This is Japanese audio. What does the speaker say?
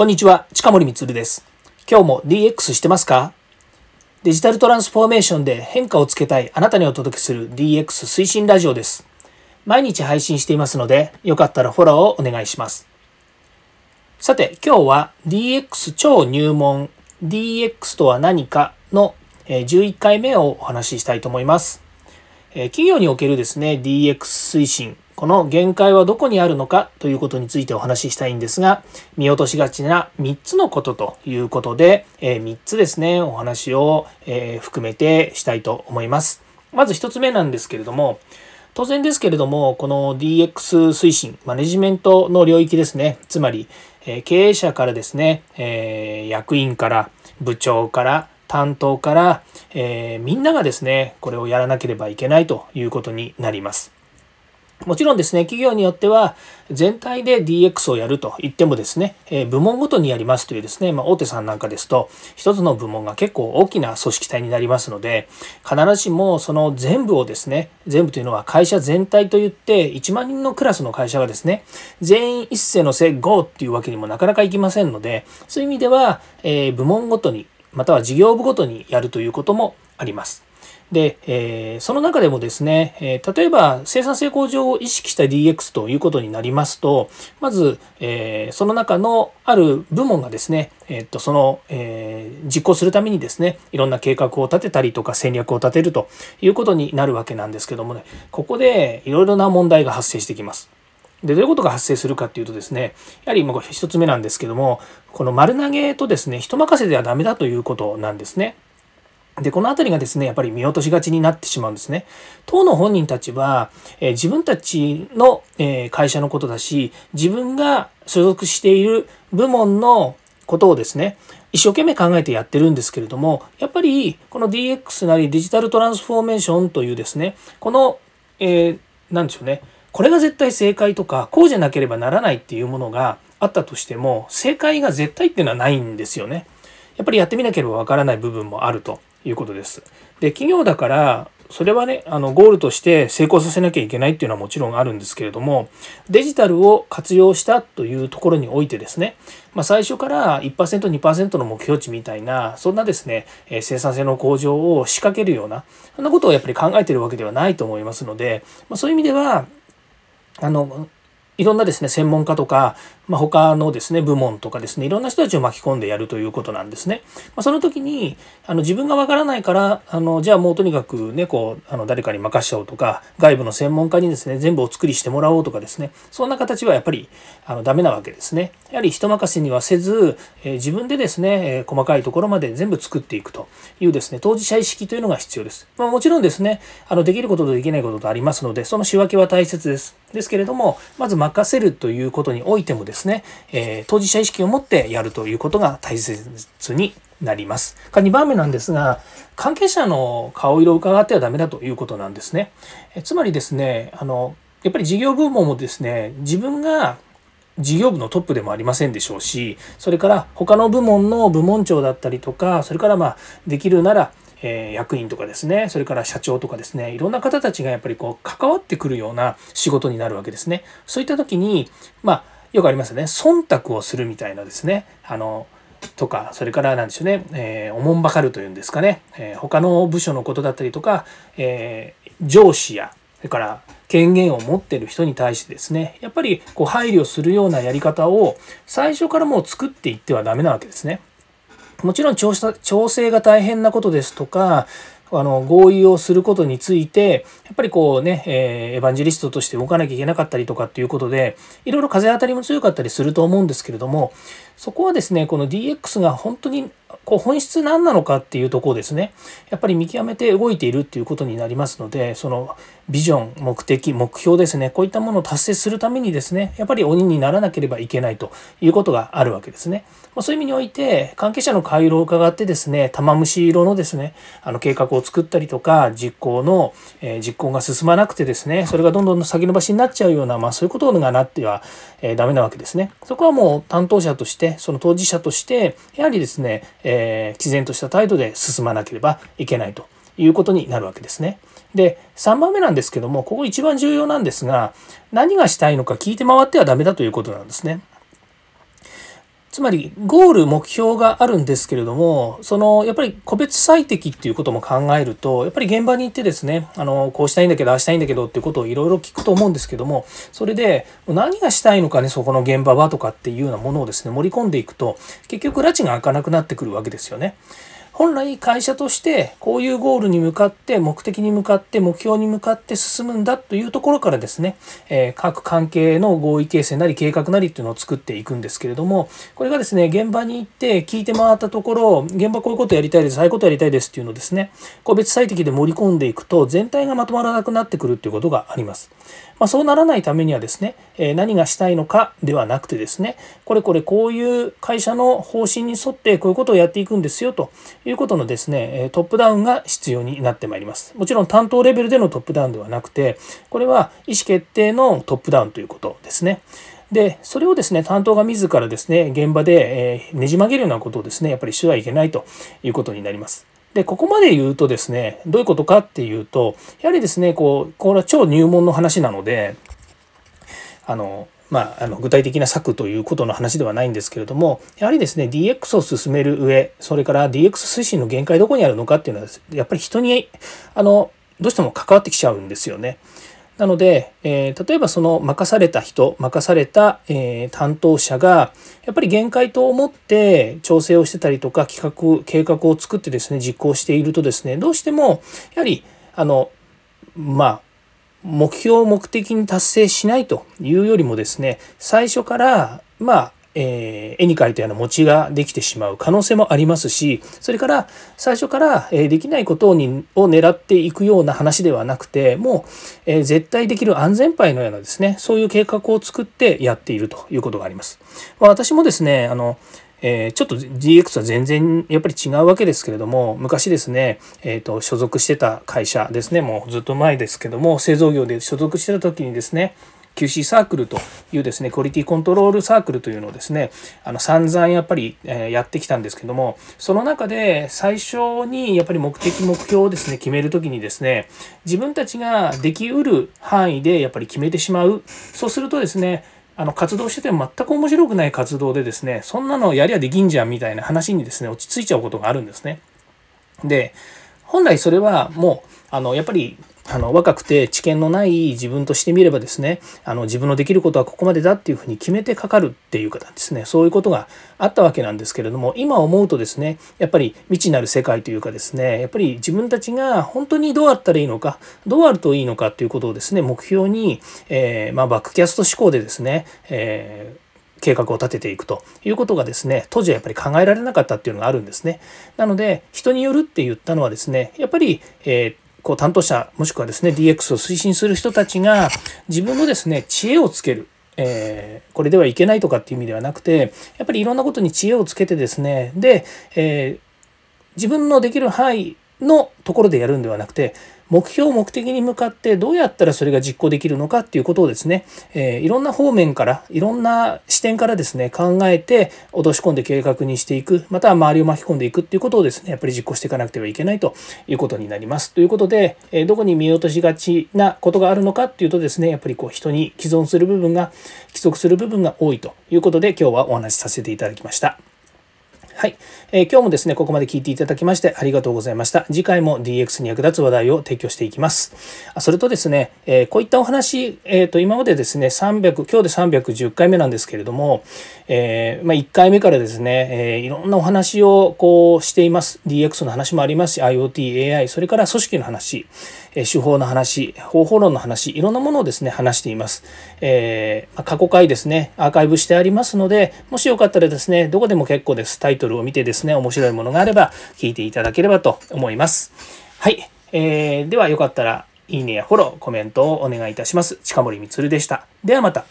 こんにちは、近森光です。今日も DX してますか？デジタルトランスフォーメーションで変化をつけたいあなたにお届けする DX 推進ラジオです。毎日配信していますので、よかったらフォローをお願いします。さて、今日は DX 超入門 DX とは何かの11回目をお話ししたいと思います。企業におけるですね、DX 推進この限界はどこにあるのかということについてお話ししたいんですが、見落としがちな3つのことということで、え3つですね、お話を、え含めてしたいと思います。まず1つ目なんですけれども、当然ですけれども、この DX 推進、マネジメントの領域ですね、つまり、え経営者からですね、え役員から部長から担当から、えみんながですね、これをやらなければいけないということになります。もちろんですね、企業によっては全体で DX をやると言ってもですね、え部門ごとにやりますというですね、まあ、大手さんなんかですと、一つの部門が結構大きな組織体になりますので、必ずしもその全部をですね、全部というのは会社全体といって1万人のクラスの会社がですね、全員一斉のせ GO っていうわけにもなかなかいきませんので、そういう意味では、え部門ごとに、または事業部ごとにやるということもあります。で、えー、その中でもですね、えー、例えば生産性向上を意識した DX ということになりますと、まず、えー、その中のある部門がですね、えっとその、え実行するためにですね、いろんな計画を立てたりとか戦略を立てるということになるわけなんですけどもね、ここでいろいろな問題が発生してきます。で、どういうことが発生するかっていうとですね、やはりもう一つ目なんですけども、この丸投げとですね、人任せではダメだということなんですね。で、この辺りがですね、やっぱり見落としがちになってしまうんですね。当の本人たちは、え、自分たちの、え、会社のことだし、自分が所属している部門のことをですね、一生懸命考えてやってるんですけれども、やっぱりこの DX なりデジタルトランスフォーメーションというですね、この、えー、なんでしょうね、これが絶対正解とか、こうじゃなければならないっていうものがあったとしても、正解が絶対っていうのはないんですよね。やっぱりやってみなければわからない部分もあると。いうことです。で企業だからそれはねあのゴールとして成功させなきゃいけないっていうのはもちろんあるんですけれどもデジタルを活用したというところにおいてですね、まあ、最初から 1%2% の目標値みたいなそんなですね生産性の向上を仕掛けるようなそんなことをやっぱり考えてるわけではないと思いますので、まあ、そういう意味ではあのいろんなですね専門家とかまあ、他のですね部門とかですねいろんな人たちを巻き込んでやるということなんですね。まあ、その時にあの自分がわからないからあのじゃあもうとにかくねこうあの誰かに任しちゃおうとか外部の専門家にですね全部お作りしてもらおうとかですねそんな形はやっぱりあのダメなわけですね。やはり人任せにはせず、えー、自分でですね、えー、細かいところまで全部作っていくというですね当事者意識というのが必要です。まあ、もちろんですねあのできることとできないこととありますのでその仕分けは大切です。ですけれどもまず任せるということにおいてもですね、えー当事者意識を持ってやるということが大切になります。か2番目なんですが、関係者の顔色を伺ってはダメだということなんですね。えつまりですね、あの、やっぱり事業部門もですね、自分が事業部のトップでもありませんでしょうし、それから他の部門の部門長だったりとか、それからまあ、できるなら、え役員とかですね、それから社長とかですね、いろんな方たちがやっぱりこう関わってくるような仕事になるわけですね。そういった時に、まあ、よくありますよね。忖度をするみたいなですね。あの、とか、それから何でしょうね、えー、おもんばかるというんですかね、えー、他の部署のことだったりとか、えー、上司や、それから権限を持ってる人に対してですね、やっぱりこう配慮するようなやり方を最初からもう作っていってはダメなわけですね。もちろん調整が大変なことですとか、あの合意をすることについてやっぱりこうね、えー、エヴァンジェリストとして動かなきゃいけなかったりとかっていうことでいろいろ風当たりも強かったりすると思うんですけれどもそこはですねこの DX が本当にこう本質何なのかっていうところですね。やっぱり見極めて動いているっていうことになりますのでそのビジョン目的目標ですねこういったものを達成するためにですねやっぱり鬼にならなければいけないということがあるわけですね。まそういう意味において関係者の回路を伺ってですね玉虫色のですねあの計画を作ったりとか実行の、えー、実行が進まなくてですねそれがどんどん先延ばしになっちゃうような、まあ、そういうことがなっては、えー、ダメなわけですね。そこはもう担当者としてその当事者としてやはりですね、えー、毅然とした態度で進まなければいけないということになるわけですね。で3番目なんですけどもここ一番重要なんですが何がしたいのか聞いて回ってはダメだということなんですね。つまりゴール目標があるんですけれどもそのやっぱり個別最適っていうことも考えるとやっぱり現場に行ってですねあのこうしたいんだけどああしたいんだけどっていうことをいろいろ聞くと思うんですけどもそれで何がしたいのかねそこの現場はとかっていうようなものをですね盛り込んでいくと結局拉致が開かなくなってくるわけですよね。本来会社としてこういうゴールに向かって目的に向かって目標に向かって進むんだというところからですね、え各関係の合意形成なり計画なりっていうのを作っていくんですけれどもこれがですね現場に行って聞いて回ったところ現場こういうことやりたいですああいうことやりたいですっていうのをですね個別最適で盛り込んでいくと全体がまとまらなくなってくるっていうことがあります。まあ、そうならないためにはですね、え何がしたいのかではなくてですねこれこれこういう会社の方針に沿ってこういうことをやっていくんですよといういうことのですねトップダウンが必要になってまいります。もちろん担当レベルでのトップダウンではなくてこれは意思決定のトップダウンということですね。でそれをですね担当が自らですね現場で、ねじ曲げるようなことをですねやっぱりしてはいけないということになります。で、ここまで言うとですね、どういうことかっていうと、やはりですね、こう、これは超入門の話なので、あの、まあ、あの具体的な策ということの話ではないんですけれどもやはりですね DX を進める上それから DX 推進の限界どこにあるのかっていうのはやっぱり人にあのどうしても関わってきちゃうんですよね。なので、えー、例えばその任された人任された、えー、担当者がやっぱり限界と思って調整をしてたりとか企画計画を作ってですね実行しているとですねどうしてもやはりあのまあ目標を目的に達成しないというよりもですね最初からまあえー、絵に描いたような餅ができてしまう可能性もありますしそれから最初から、えー、できないことにを狙っていくような話ではなくてもう、えー、絶対できる安全牌のようなですねそういう計画を作ってやっているということがあります。まあ、私もですねあのえー、ちょっと DX は全然やっぱり違うわけですけれども昔ですね、えーと、所属してた会社ですねもうずっと前ですけども製造業で所属してた時にですね QC サークルというですねクオリティコントロールサークルというのをですねあの散々やっぱり、えやってきたんですけどもその中で最初にやっぱり目的目標をですね決める時にですね自分たちができうる範囲でやっぱり決めてしまう。そうするとですねあの活動してても全く面白くない活動でですねそんなのやりゃできんじゃんみたいな話にですね落ち着いちゃうことがあるんですね。で本来それはもうあのやっぱりあの若くて知見のない自分としてみればですねあの自分のできることはここまでだっていうふうに決めてかかるっていう方ですね。そういうことがあったわけなんですけれども今思うとですねやっぱり未知なる世界というかですねやっぱり自分たちが本当にどうあったらいいのかどうあるといいのかっていうことをですね目標に、えー、まあ、バックキャスト思考でですね、えー計画を立てていくということがですね当時はやっぱり考えられなかったっていうのがあるんですね。なので人によるって言ったのはですねやっぱり、えー、こう担当者もしくはですね DX を推進する人たちが自分のですね知恵をつける。えー、これではいけないとかっていう意味ではなくてやっぱりいろんなことに知恵をつけてですねで、えー、自分のできる範囲のところでやるんではなくて目標目的に向かってどうやったらそれが実行できるのかっていうことをですね、えー、いろんな方面からいろんな視点からですね考えて落とし込んで計画にしていくまたは周りを巻き込んでいくっていうことをですねやっぱり実行していかなくてはいけないということになりますということで、えー、どこに見落としがちなことがあるのかっていうとですねやっぱりこう人に既存する部分が帰属する部分が多いということで今日はお話しさせていただきました。はい、えー、今日もですね、ここまで聞いていただきましてありがとうございました。次回も DX に役立つ話題を提供していきます。それとですね、えー、こういったお話、えっ、ー、と、今までですね、300、今日で310回目なんですけれども、えまあ、1回目からですね、えいろんなお話をこうしています。DX の話もありますし、IoT、AI、それから組織の話、え手法の話、方法論の話、いろんなものをですね、話しています。えー、過去回ですね、アーカイブしてありますので、もしよかったらですね、どこでも結構です。タイトルを見てですね、面白いものがあれば聞いていただければと思います。はい。えー、ではよかったら、いいねやフォロー、コメントをお願いいたします。近森光でした。ではまた。